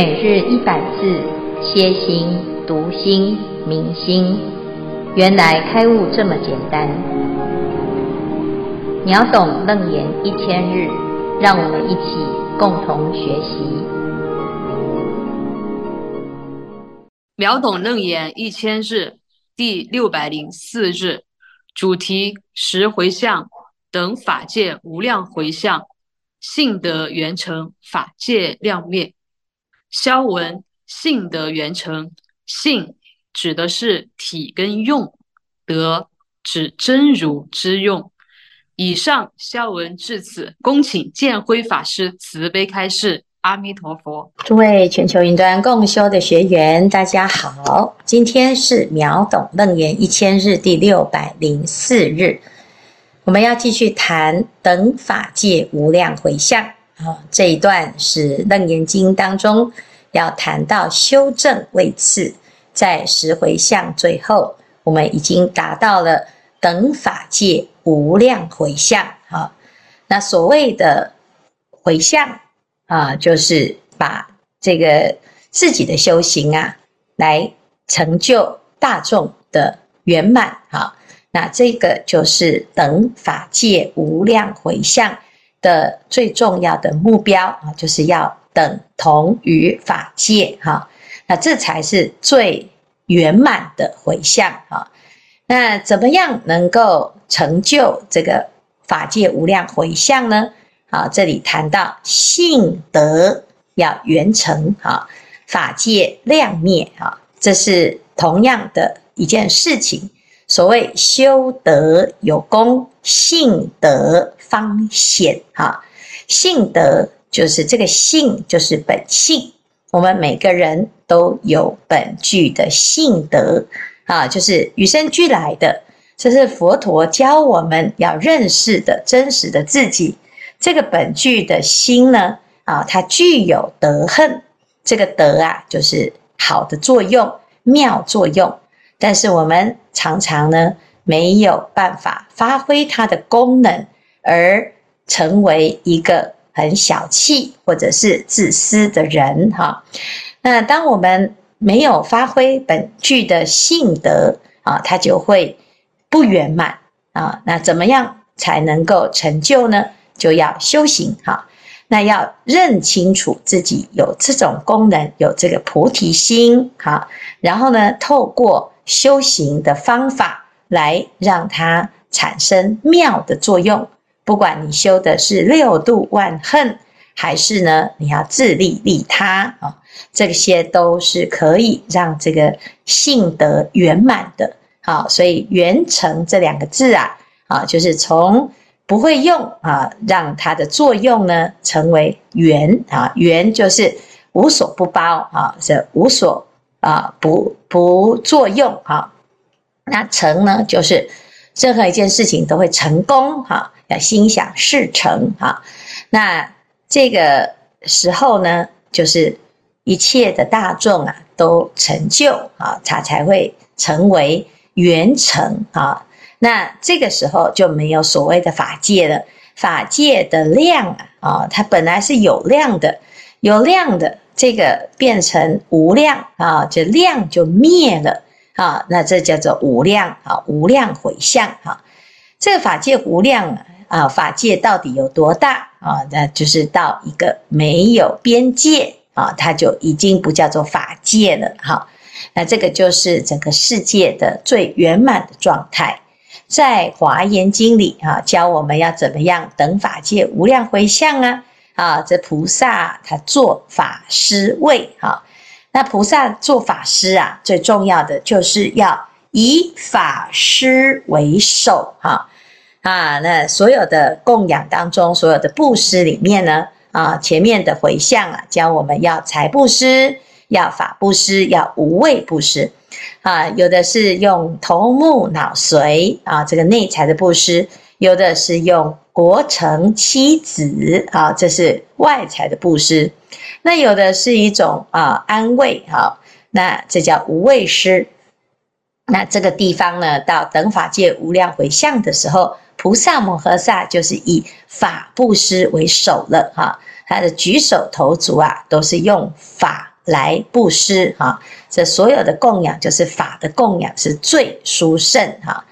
每日一百字，歇心、读心、明心，原来开悟这么简单。秒懂楞严一千日，让我们一起共同学习。秒懂楞严一千日第六百零四日，主题：十回向等法界无量回向，信德圆成，法界量灭。消文性德圆成，性指的是体跟用，德指真如之用。以上消文至此，恭请建辉法师慈悲开示。阿弥陀佛。诸位全球云端共修的学员，大家好，今天是秒懂楞严一千日第六百零四日，我们要继续谈等法界无量回向。啊，这一段是《楞严经》当中要谈到修正位次，在十回向最后，我们已经达到了等法界无量回向。好，那所谓的回向啊，就是把这个自己的修行啊，来成就大众的圆满。好，那这个就是等法界无量回向。的最重要的目标啊，就是要等同于法界哈，那这才是最圆满的回向哈。那怎么样能够成就这个法界无量回向呢？啊，这里谈到性德要圆成啊，法界量灭啊，这是同样的一件事情。所谓修德有功，性德方显哈。性德就是这个性，就是本性。我们每个人都有本具的性德啊，就是与生俱来的。这是佛陀教我们要认识的真实的自己。这个本具的心呢，啊，它具有德恨。这个德啊，就是好的作用、妙作用。但是我们常常呢，没有办法发挥它的功能，而成为一个很小气或者是自私的人哈。那当我们没有发挥本具的性德啊，它就会不圆满啊。那怎么样才能够成就呢？就要修行哈。那要认清楚自己有这种功能，有这个菩提心哈。然后呢，透过修行的方法来让它产生妙的作用，不管你修的是六度万恨，还是呢你要自利利他啊，这些都是可以让这个性德圆满的。好，所以圆成这两个字啊，啊，就是从不会用啊，让它的作用呢成为圆啊，圆就是无所不包啊，是无所。啊，不不作用哈，那成呢，就是任何一件事情都会成功哈，要心想事成哈。那这个时候呢，就是一切的大众啊都成就啊，他才会成为圆成啊。那这个时候就没有所谓的法界了，法界的量啊，它本来是有量的，有量的。这个变成无量啊，这量就灭了啊，那这叫做无量啊，无量回向哈。这个法界无量啊，法界到底有多大啊？那就是到一个没有边界啊，它就已经不叫做法界了哈。那这个就是整个世界的最圆满的状态，在华严经里啊，教我们要怎么样等法界无量回向啊。啊，这菩萨他做法师位哈，那菩萨做法师啊，最重要的就是要以法师为首哈啊，那所有的供养当中，所有的布施里面呢啊，前面的回向啊，教我们要财布施，要法布施，要无畏布施啊，有的是用头目脑髓啊，这个内财的布施。有的是用国城妻子啊，这是外财的布施；那有的是一种啊安慰哈，那这叫无畏施。那这个地方呢，到等法界无量回向的时候，菩萨摩诃萨就是以法布施为首了哈，他的举手投足啊，都是用法来布施哈。这所有的供养就是法的供养，是最殊胜哈。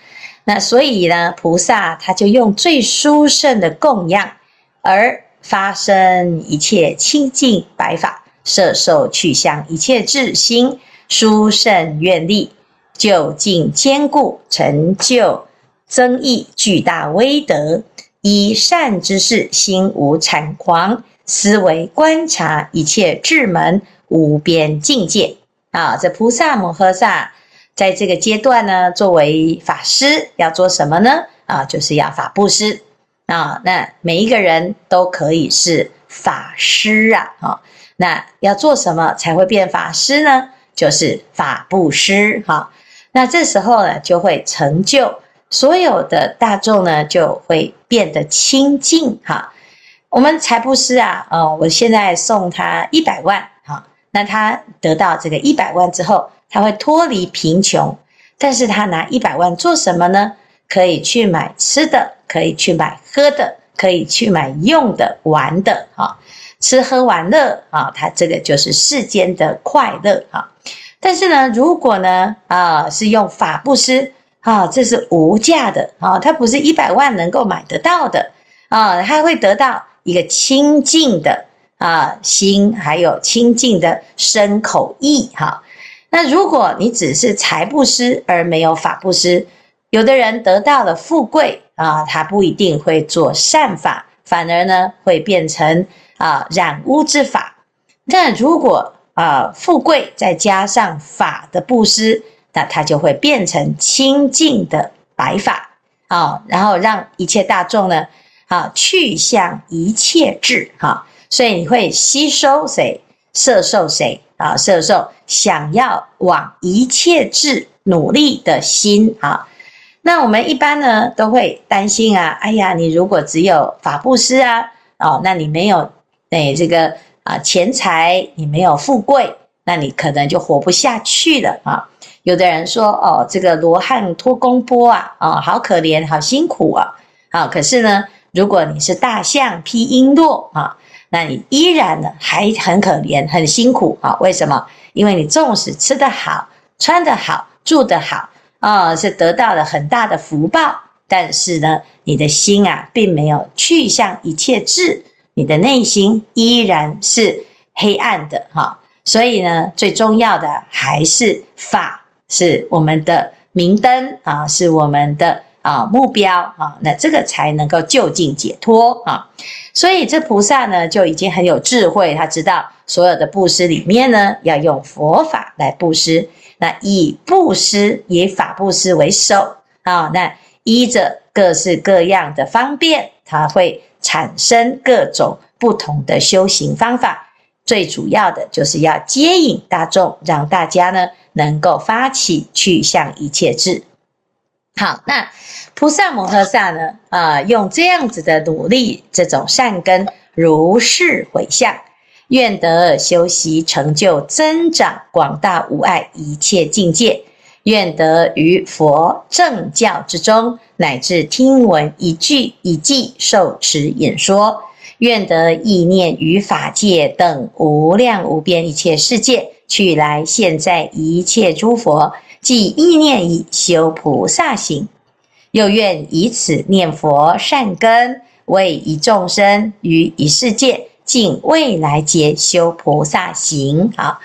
那所以呢，菩萨他就用最殊胜的供养而发生一切清净白法，摄受去向一切智心，殊胜愿力，究竟坚固，成就增益巨大威德。以善之事，心无谄誑，思维观察一切智门无边境界啊！这菩萨摩诃萨在这个阶段呢，作为法师要做什么呢？啊，就是要法布施啊！那每一个人都可以是法师啊！啊，那要做什么才会变法师呢？就是法布施哈！那这时候呢，就会成就。所有的大众呢，就会变得清净哈。我们财布施啊，哦，我现在送他一百万哈，那他得到这个一百万之后，他会脱离贫穷，但是他拿一百万做什么呢？可以去买吃的，可以去买喝的，可以去买用的、玩的哈，吃喝玩乐啊，他这个就是世间的快乐哈。但是呢，如果呢，啊，是用法布施。啊，这是无价的啊，它不是一百万能够买得到的啊，它会得到一个清净的啊心，还有清净的身口意哈。那如果你只是财布施而没有法布施，有的人得到了富贵啊，他不一定会做善法，反而呢会变成啊染污之法。那如果啊富贵再加上法的布施，那它就会变成清净的白法啊，然后让一切大众呢啊去向一切智哈，所以你会吸收谁，摄受谁啊？摄受想要往一切智努力的心啊。那我们一般呢都会担心啊，哎呀，你如果只有法布施啊，哦，那你没有哎这个啊钱财，你没有富贵，那你可能就活不下去了啊。有的人说：“哦，这个罗汉托公钵啊，啊、好可怜，好辛苦啊！啊，可是呢，如果你是大象披璎珞啊，那你依然呢还很可怜，很辛苦啊？为什么？因为你纵使吃得好、穿得好、住得好啊、哦，是得到了很大的福报，但是呢，你的心啊，并没有去向一切智，你的内心依然是黑暗的哈、所以呢，最重要的还是法。”是我们的明灯啊，是我们的啊目标啊，那这个才能够就近解脱啊。所以这菩萨呢就已经很有智慧，他知道所有的布施里面呢要用佛法来布施，那以布施以法布施为首啊，那依着各式各样的方便，它会产生各种不同的修行方法。最主要的就是要接引大众，让大家呢能够发起去向一切智。好，那菩萨摩诃萨呢，啊、用这样子的努力，这种善根，如是回向，愿得修习成就增长广大无碍一切境界，愿得于佛正教之中，乃至听闻一句一偈受持演说。愿得意念于法界等无量无边一切世界，去来现在一切诸佛，即意念已修菩萨行，又愿以此念佛善根，为一众生于一世界，尽未来劫修菩萨行。好，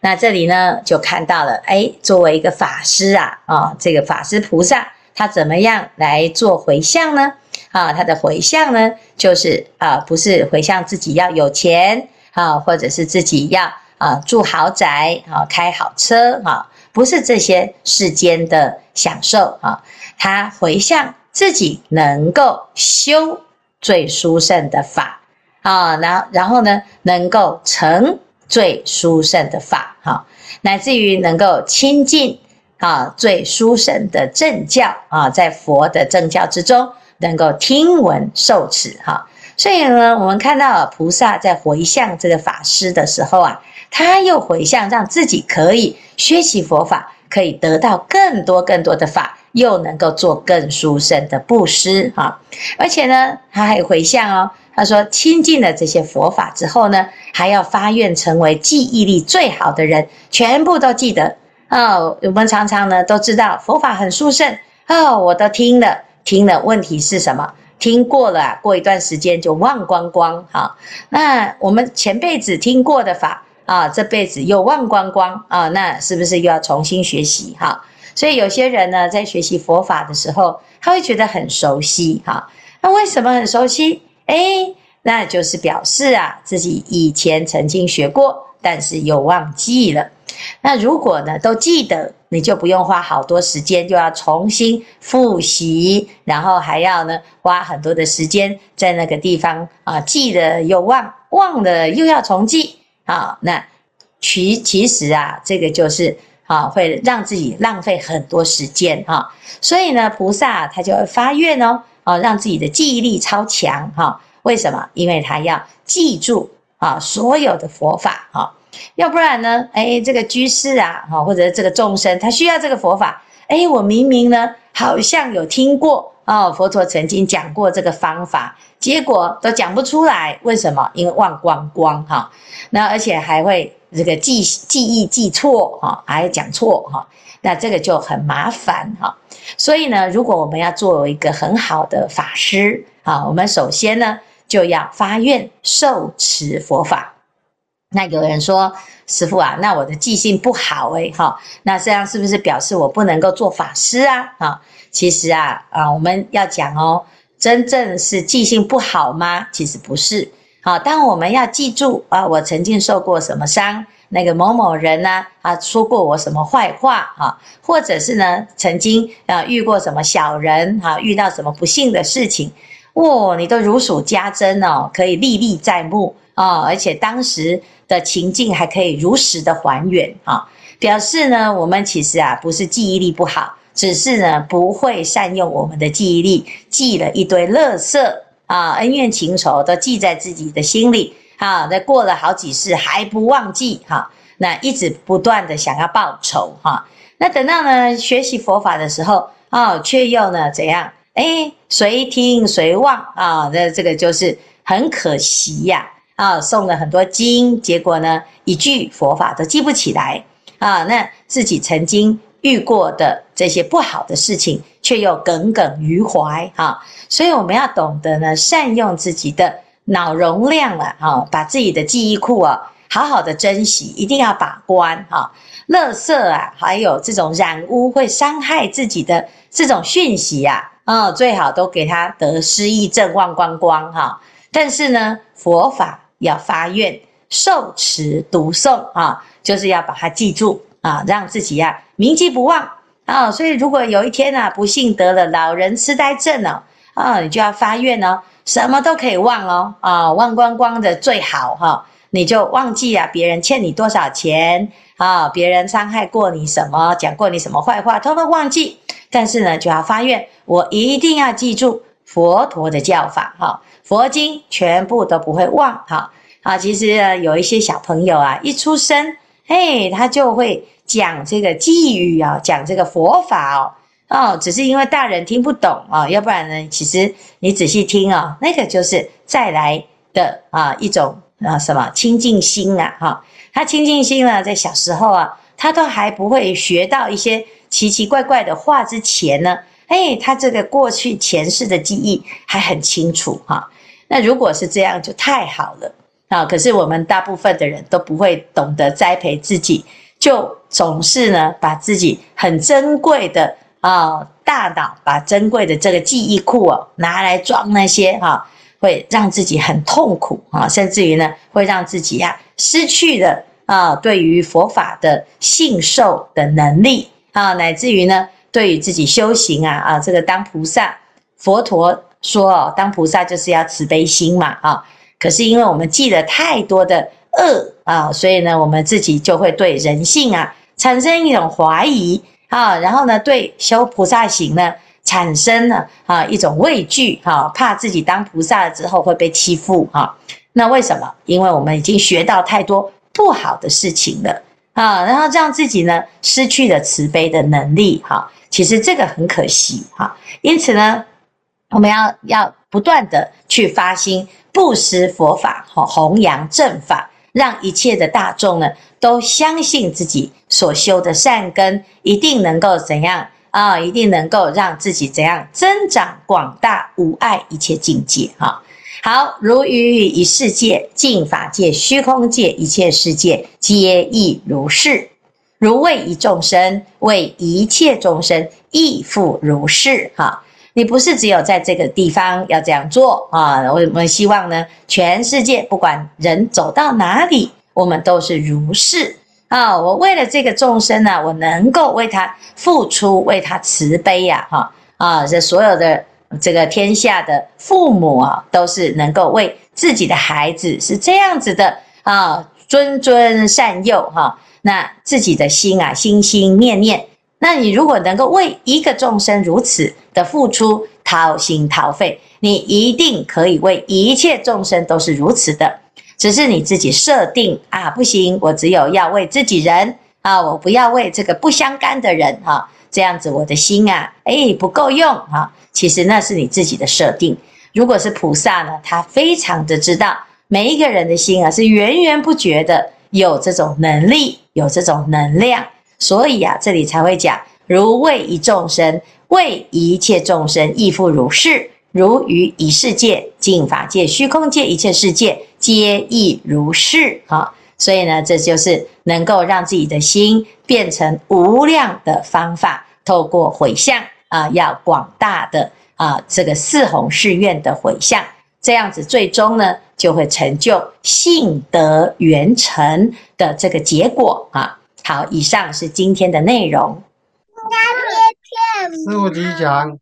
那这里呢，就看到了，哎，作为一个法师啊，啊、哦，这个法师菩萨，他怎么样来做回向呢？啊，他的回向呢，就是啊，不是回向自己要有钱啊，或者是自己要啊住豪宅啊，开好车啊，不是这些世间的享受啊。他回向自己能够修最殊胜的法啊，然后然后呢，能够成最殊胜的法哈，乃至于能够亲近啊最殊胜的正教啊，在佛的正教之中。能够听闻受持哈，所以呢，我们看到菩萨在回向这个法师的时候啊，他又回向让自己可以学习佛法，可以得到更多更多的法，又能够做更殊胜的布施哈。而且呢，他还回向哦，他说亲近了这些佛法之后呢，还要发愿成为记忆力最好的人，全部都记得。哦，我们常常呢都知道佛法很殊胜哦，我都听了听了。问题是什么？听过了，过一段时间就忘光光。哈，那我们前辈子听过的法啊，这辈子又忘光光啊，那是不是又要重新学习？哈，所以有些人呢在学习佛法的时候，他会觉得很熟悉。哈，那为什么很熟悉？诶，那就是表示啊自己以前曾经学过，但是又忘记了。那如果呢都记得，你就不用花好多时间，就要重新复习，然后还要呢花很多的时间在那个地方啊，记得又忘，忘了又要重记啊。那其其实啊，这个就是啊，会让自己浪费很多时间哈。所以呢，菩萨他就会发愿哦，啊，让自己的记忆力超强哈。为什么？因为他要记住啊所有的佛法哈。要不然呢？哎，这个居士啊，哈，或者这个众生，他需要这个佛法。哎，我明明呢，好像有听过哦，佛陀曾经讲过这个方法，结果都讲不出来。为什么？因为忘光光哈。那而且还会这个记记忆记错哈，还讲错哈。那这个就很麻烦哈。所以呢，如果我们要做一个很好的法师啊，我们首先呢，就要发愿受持佛法。那有人说，师父啊，那我的记性不好诶、欸、哈，那这样是不是表示我不能够做法师啊？啊，其实啊啊，我们要讲哦，真正是记性不好吗？其实不是。好，当我们要记住啊，我曾经受过什么伤，那个某某人呢啊说过我什么坏话啊，或者是呢曾经啊遇过什么小人啊，遇到什么不幸的事情，哦，你都如数家珍哦，可以历历在目啊，而且当时。的情境还可以如实的还原啊，表示呢，我们其实啊不是记忆力不好，只是呢不会善用我们的记忆力，记了一堆垃圾啊，恩怨情仇都记在自己的心里啊，那过了好几世还不忘记哈，那一直不断的想要报仇哈，那等到呢学习佛法的时候啊，却又呢怎样？哎，随听随忘啊，那这个就是很可惜呀。啊诵了很多经，结果呢，一句佛法都记不起来啊。那自己曾经遇过的这些不好的事情，却又耿耿于怀啊。所以我们要懂得呢，善用自己的脑容量了啊，把自己的记忆库啊，好好的珍惜，一定要把关哈。垃圾啊，还有这种染污会伤害自己的这种讯息啊，啊，最好都给他得失忆症，忘光光哈。但是呢，佛法。要发愿受持读诵啊，就是要把它记住啊，让自己呀铭记不忘啊。所以如果有一天呐、不幸得了老人痴呆症了啊，你就要发愿哦，什么都可以忘哦啊，忘光光的最好哈、你就忘记啊，别人欠你多少钱啊，别人伤害过你什么，讲过你什么坏话，通通忘记。但是呢，就要发愿，我一定要记住佛陀的教法哈。佛经全部都不会忘，哈啊！其实有一些小朋友啊，一出生，嘿，他就会讲这个偈语啊，讲这个佛法哦，哦，只是因为大人听不懂啊，要不然呢，其实你仔细听啊，那个就是再来的啊一种啊什么清净心啊，哈，他清净心呢，在小时候啊，他都还不会学到一些奇奇怪怪的话之前呢，哎，他这个过去前世的记忆还很清楚哈。那如果是这样，就太好了啊！可是我们大部分的人都不会懂得栽培自己，就总是呢，把自己很珍贵的啊大脑，把珍贵的这个记忆库哦，拿来装那些哈，会让自己很痛苦啊，甚至于呢，会让自己呀失去了啊对于佛法的信受的能力啊，乃至于呢，对于自己修行啊啊，这个当菩萨佛陀。说哦，当菩萨就是要慈悲心嘛，啊，可是因为我们记了太多的恶啊，所以呢，我们自己就会对人性啊产生一种怀疑啊，然后呢，对修菩萨行呢产生了啊一种畏惧哈，怕自己当菩萨了之后会被欺负哈。那为什么？因为我们已经学到太多不好的事情了啊，然后让自己呢失去了慈悲的能力哈。其实这个很可惜哈，因此呢。我们要要不断的去发心，布施佛法，弘扬正法，让一切的大众呢都相信自己所修的善根，一定能够怎样啊？一定能够让自己怎样增长广大无碍一切境界哈。好，如于一世界、净法界、虚空界一切世界，皆亦如是。如为一众生，为一切众生亦复如是。哈，你不是只有在这个地方要这样做啊！我我们希望呢，全世界不管人走到哪里，我们都是如是啊！我为了这个众生呢，我能够为他付出，为他慈悲呀！哈啊，这所有的。这个天下的父母啊，都是能够为自己的孩子是这样子的啊，谆谆善诱哈。那自己的心啊，心心念念，那你如果能够为一个众生如此的付出，掏心掏肺，你一定可以为一切众生都是如此的。只是你自己设定啊，不行，我只有要为自己人啊，我不要为这个不相干的人哈。这样子，我的心啊，诶，不够用啊。其实那是你自己的设定。如果是菩萨呢，他非常的知道每一个人的心啊，是源源不绝的有这种能力，有这种能量，所以啊，这里才会讲如为一众生，为一切众生亦复如是。如于一世界、净法界、虚空界一切世界，皆亦如是。哈，所以呢，这就是能够让自己的心变成无量的方法，透过回向。啊，要广大的啊，这个四弘誓愿的回向，这样子最终呢，就会成就信德圆成的这个结果啊。好，以上是今天的内容。师父吉祥，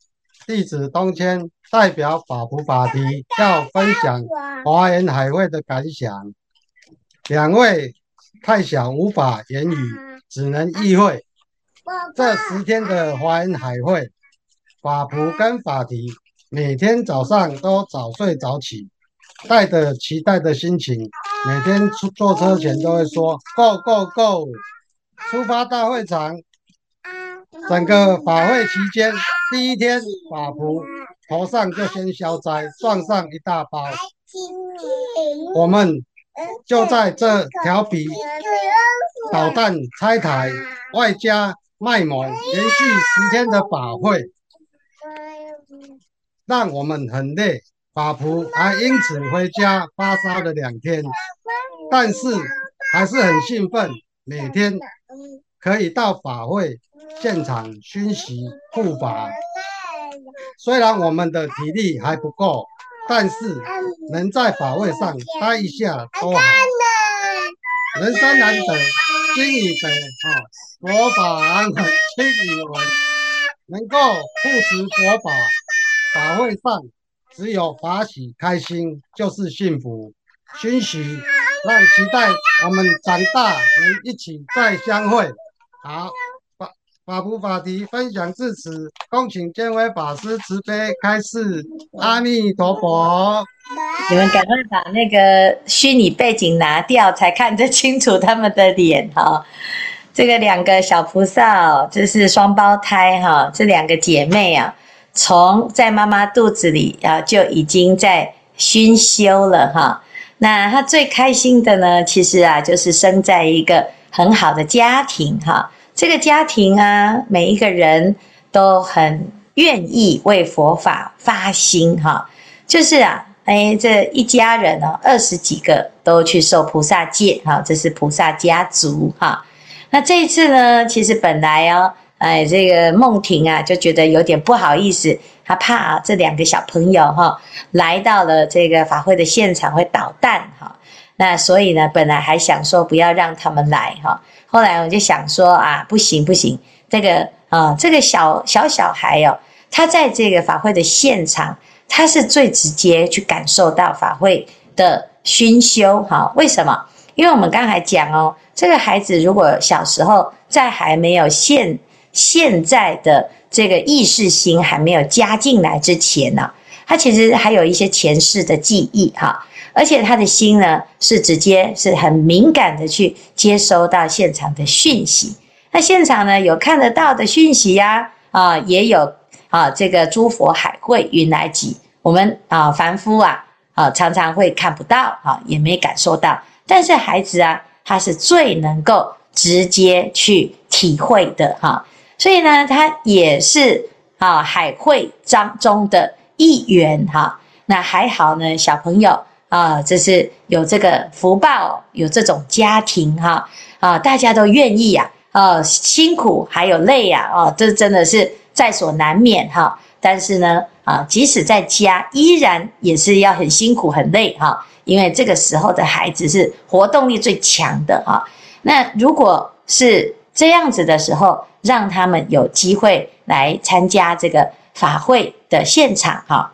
弟子东迁代表法普法提要分享华人海会的感想。两位太小无法言语，只能意会。这十天的华严海会。法普跟法提每天早上都早睡早起，带着期待的心情，每天出坐车前都会说 “Go Go Go”，出发大会场。整个法会期间，第一天法普头上就先消灾，撞上一大包。我们就在这调皮捣蛋拆台，外加卖萌，连续十天的法会。让我们很累，法普还因此回家发烧了两天，但是还是很兴奋，每天可以到法会现场熏习护法。虽然我们的体力还不够，但是能在法会上待一下都好。人生难得，经已得啊，佛法安稳，经已稳，能够护持佛法。法会上只有法喜开心就是幸福，欣喜让期待我们长大能一起再相会。好，法普法提分享至此，恭请见辉法师慈悲开示。阿弥陀佛。你们赶快把那个虚拟背景拿掉，才看得清楚他们的脸哈。这个两个小菩萨，这是双胞胎哈，这两个姐妹啊。从在妈妈肚子里啊，就已经在熏修了哈。那她最开心的呢，其实啊，就是生在一个很好的家庭哈。这个家庭啊，每一个人都很愿意为佛法发心哈。就是啊，哎，这一家人呢，二十几个都去受菩萨戒哈，这是菩萨家族哈。那这一次呢，其实本来哦。哎，这个梦婷啊，就觉得有点不好意思，她怕，这两个小朋友哈，来到了这个法会的现场会捣蛋哈。那所以呢，本来还想说不要让他们来哈，后来我就想说啊，不行不行，这个啊，这个小小小孩哦，他在这个法会的现场，他是最直接去感受到法会的熏修哈。为什么？因为我们刚才讲哦，这个孩子如果小时候在还没有现现在的这个意识心还没有加进来之前呢，他其实还有一些前世的记忆哈，而且他的心呢是直接是很敏感的去接收到现场的讯息。那现场呢有看得到的讯息呀，啊也有啊这个诸佛海会云来集，我们啊凡夫啊啊，常常会看不到啊，也没感受到。但是孩子啊，他是最能够直接去体会的哈，所以呢，他也是啊海会当中的一员哈。那还好呢，小朋友啊，这是有这个福报，有这种家庭哈啊，大家都愿意呀，啊，辛苦还有累呀，哦，这真的是在所难免哈。但是呢，啊，即使在家，依然也是要很辛苦很累哈，因为这个时候的孩子是活动力最强的哈。那如果是这样子的时候，让他们有机会来参加这个法会的现场哈。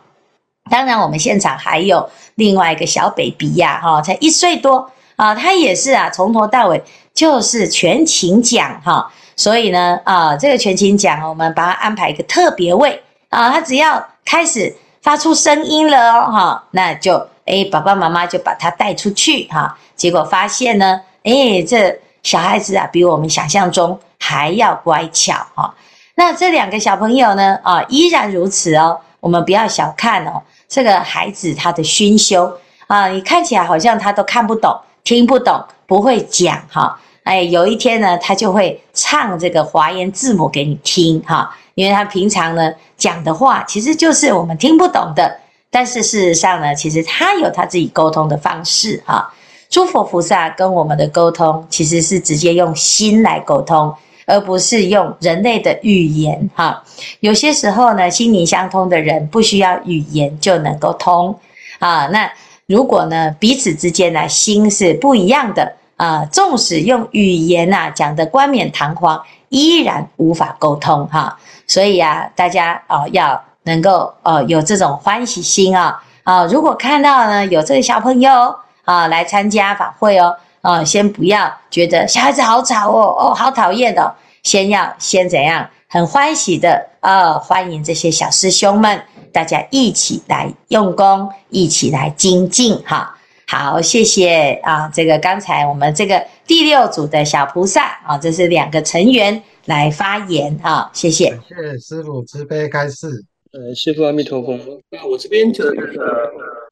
当然，我们现场还有另外一个小 baby 呀，哈，才一岁多啊，他也是啊，从头到尾就是全勤奖哈。所以呢，啊，这个全勤奖，我们把他安排一个特别位啊，他只要开始发出声音了哦，哈，那就哎，爸爸妈妈就把他带出去哈。结果发现呢，哎，这小孩子啊，比我们想象中还要乖巧哈。那这两个小朋友呢，啊，依然如此哦，我们不要小看哦。这个孩子他的熏修啊，你看起来好像他都看不懂、听不懂、不会讲哈。哎，有一天呢，他就会唱这个华严字母给你听哈，因为他平常呢讲的话其实就是我们听不懂的，但是事实上呢，其实他有他自己沟通的方式哈。诸佛菩萨跟我们的沟通其实是直接用心来沟通。而不是用人类的语言哈，有些时候呢，心灵相通的人不需要语言就能够通啊。那如果呢，彼此之间呢，心是不一样的啊，纵使用语言呐讲得冠冕堂皇，依然无法沟通哈。所以啊，大家哦要能够哦有这种欢喜心啊啊，如果看到呢有这个小朋友啊来参加法会哦。啊，先不要觉得小孩子好吵哦，哦，好讨厌哦。先要先怎样，很欢喜的啊、哦，欢迎这些小师兄们，大家一起来用功，一起来精进哈。好，谢谢啊，这个刚才我们这个第六组的小菩萨啊，这是两个成员来发言啊，谢谢。谢谢师傅慈悲开示。呃，师傅阿弥陀佛。那我这边就呃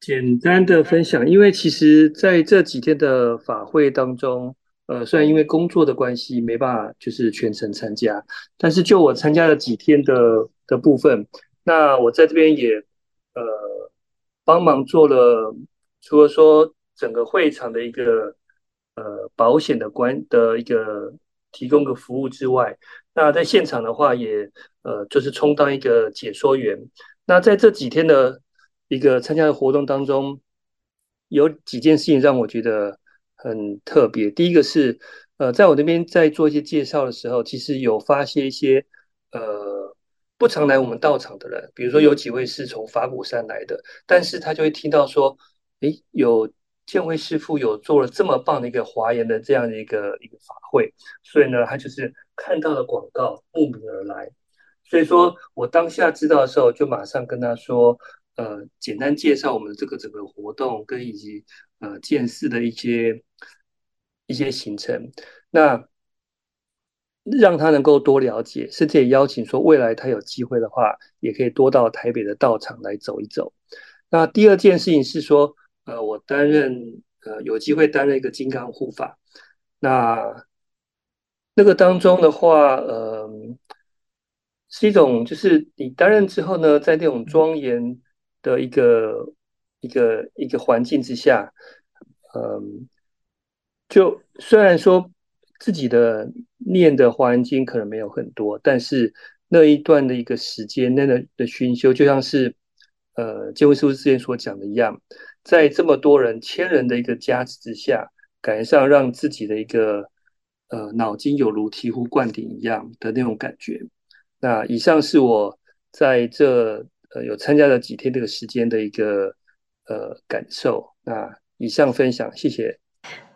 简单的分享，因为其实在这几天的法会当中，呃，虽然因为工作的关系没办法就是全程参加，但是就我参加了几天的的部分，那我在这边也呃帮忙做了，除了说整个会场的一个呃保险的关的一个提供个服务之外。那在现场的话也，呃，就是充当一个解说员。那在这几天的一个参加的活动当中，有几件事情让我觉得很特别。第一个是，呃，在我那边在做一些介绍的时候，其实有发现一些呃不常来我们道场的人，比如说有几位是从法鼓山来的，但是他就会听到说，诶，有。建辉师傅有做了这么棒的一个华严的这样的一个一个法会，所以呢，他就是看到了广告，慕名而来。所以说我当下知道的时候，就马上跟他说，呃，简单介绍我们这个整个活动跟以及呃见识的一些一些行程，那让他能够多了解，甚至也邀请说未来他有机会的话，也可以多到台北的道场来走一走。那第二件事情是说。呃，我担任呃有机会担任一个金刚护法，那那个当中的话，呃，是一种就是你担任之后呢，在那种庄严的一个一个一个环境之下，嗯、就虽然说自己的念的华严经可能没有很多，但是那一段的一个时间，那个的熏修，就像是呃见辉师父之前所讲的一样。在这么多人、千人的一个加持之下，感觉上让自己的一个呃脑筋有如醍醐灌顶一样的那种感觉。那以上是我在这呃有参加了几天这个时间的一个呃感受。那以上分享，谢谢。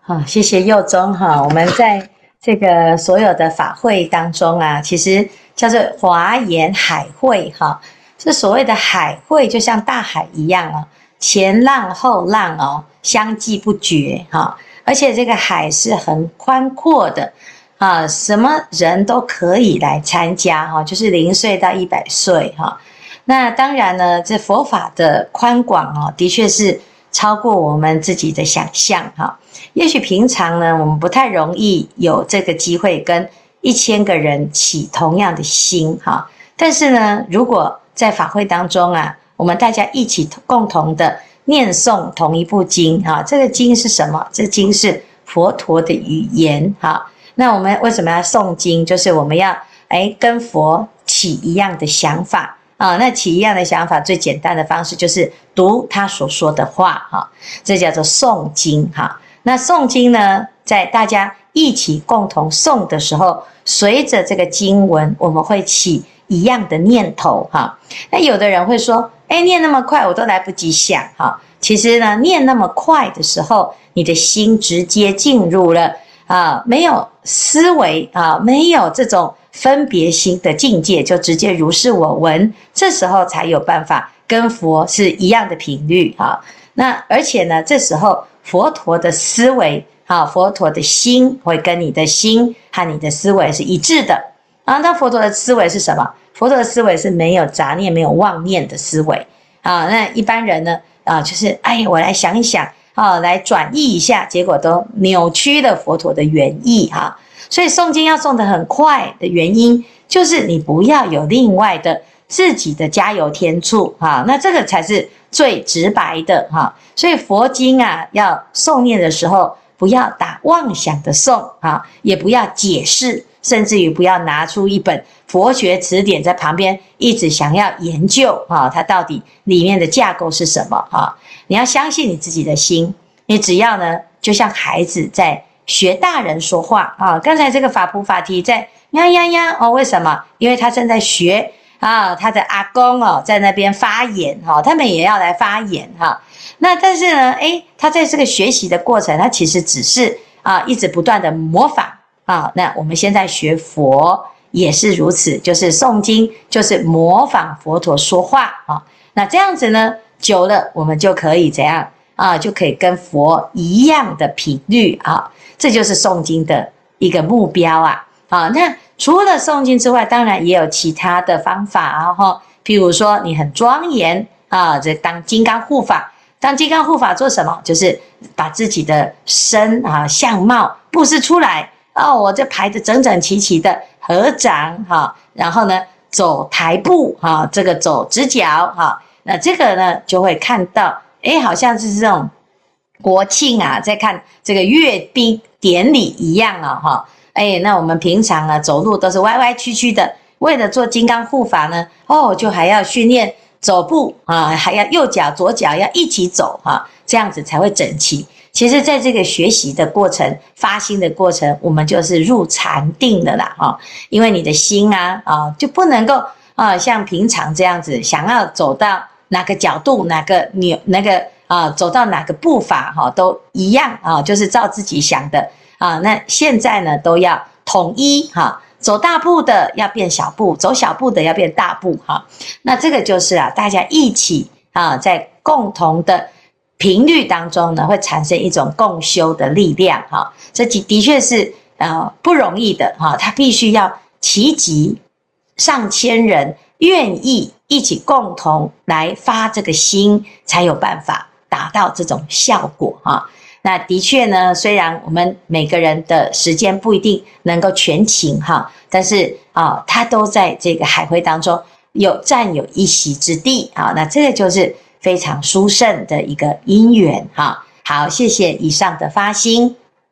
好，谢谢佑宗哈。我们在这个所有的法会当中啊，其实叫做华严海会哈。这所谓的海会，就像大海一样啊。前浪后浪哦，相继不绝哈，而且这个海是很宽阔的啊，什么人都可以来参加哈，就是零岁到一百岁哈。那当然呢，这佛法的宽广哦，的确是超过我们自己的想象哈。也许平常呢，我们不太容易有这个机会跟一千个人起同样的心哈。但是呢，如果在法会当中啊，我们大家一起共同的念诵同一部经哈，这个经是什么？这经是佛陀的语言哈。那我们为什么要诵经？就是我们要哎跟佛起一样的想法。啊，那起一样的想法，最简单的方式就是读他所说的话，哈，这叫做诵经，哈。那诵经呢，在大家一起共同诵的时候，随着这个经文，我们会起一样的念头，哈。那有的人会说，哎，念那么快，我都来不及想，哈。其实呢，念那么快的时候，你的心直接进入了啊，没有思维啊，没有这种。分别心的境界就直接如是我闻，这时候才有办法跟佛是一样的频率啊。那而且呢，这时候佛陀的思维啊，佛陀的心会跟你的心和你的思维是一致的啊。那佛陀的思维是什么？佛陀的思维是没有杂念、没有妄念的思维啊。那一般人呢啊，就是哎，我来想一想啊，来转译一下，结果都扭曲了佛陀的原意哈。所以诵经要诵得很快的原因，就是你不要有另外的自己的加油添醋哈，那这个才是最直白的哈。所以佛经啊，要诵念的时候，不要打妄想的诵啊，也不要解释，甚至于不要拿出一本佛学词典在旁边一直想要研究啊，它到底里面的架构是什么啊？你要相信你自己的心，你只要呢，就像孩子在。学大人说话啊！刚才这个法普法提在呀呀呀哦，为什么？因为他正在学啊，他的阿公哦在那边发言哈，他们也要来发言哈。那但是呢，诶，他在这个学习的过程，他其实只是啊一直不断的模仿啊。那我们现在学佛也是如此，就是诵经就是模仿佛陀说话啊。那这样子呢，久了我们就可以怎样啊？就可以跟佛一样的频率啊。这就是诵经的一个目标啊！啊，那除了诵经之外，当然也有其他的方法啊！哈，譬如说你很庄严啊，这当金刚护法，当金刚护法做什么？就是把自己的身啊相貌布施出来哦，我这排的整整齐齐的合掌哈，然后呢走台步哈，这个走直角哈，那这个呢就会看到，哎，好像是这种。国庆啊，在看这个阅兵典礼一样啊，哈，哎，那我们平常啊走路都是歪歪曲曲的，为了做金刚护法呢，哦，就还要训练走步啊，还要右脚左脚要一起走哈，这样子才会整齐。其实，在这个学习的过程、发心的过程，我们就是入禅定的啦，哈，因为你的心啊，啊，就不能够啊，像平常这样子，想要走到哪个角度、哪个扭、那个。啊，走到哪个步伐哈都一样啊，就是照自己想的啊。那现在呢都要统一哈，走大步的要变小步，走小步的要变大步哈。那这个就是啊，大家一起啊，在共同的频率当中呢，会产生一种共修的力量哈。这的的确是呃不容易的哈，他必须要齐集上千人愿意一起共同来发这个心，才有办法。达到这种效果哈，那的确呢，虽然我们每个人的时间不一定能够全勤哈，但是啊，他都在这个海会当中有占有一席之地啊，那这个就是非常殊胜的一个因缘哈。好，谢谢以上的发心。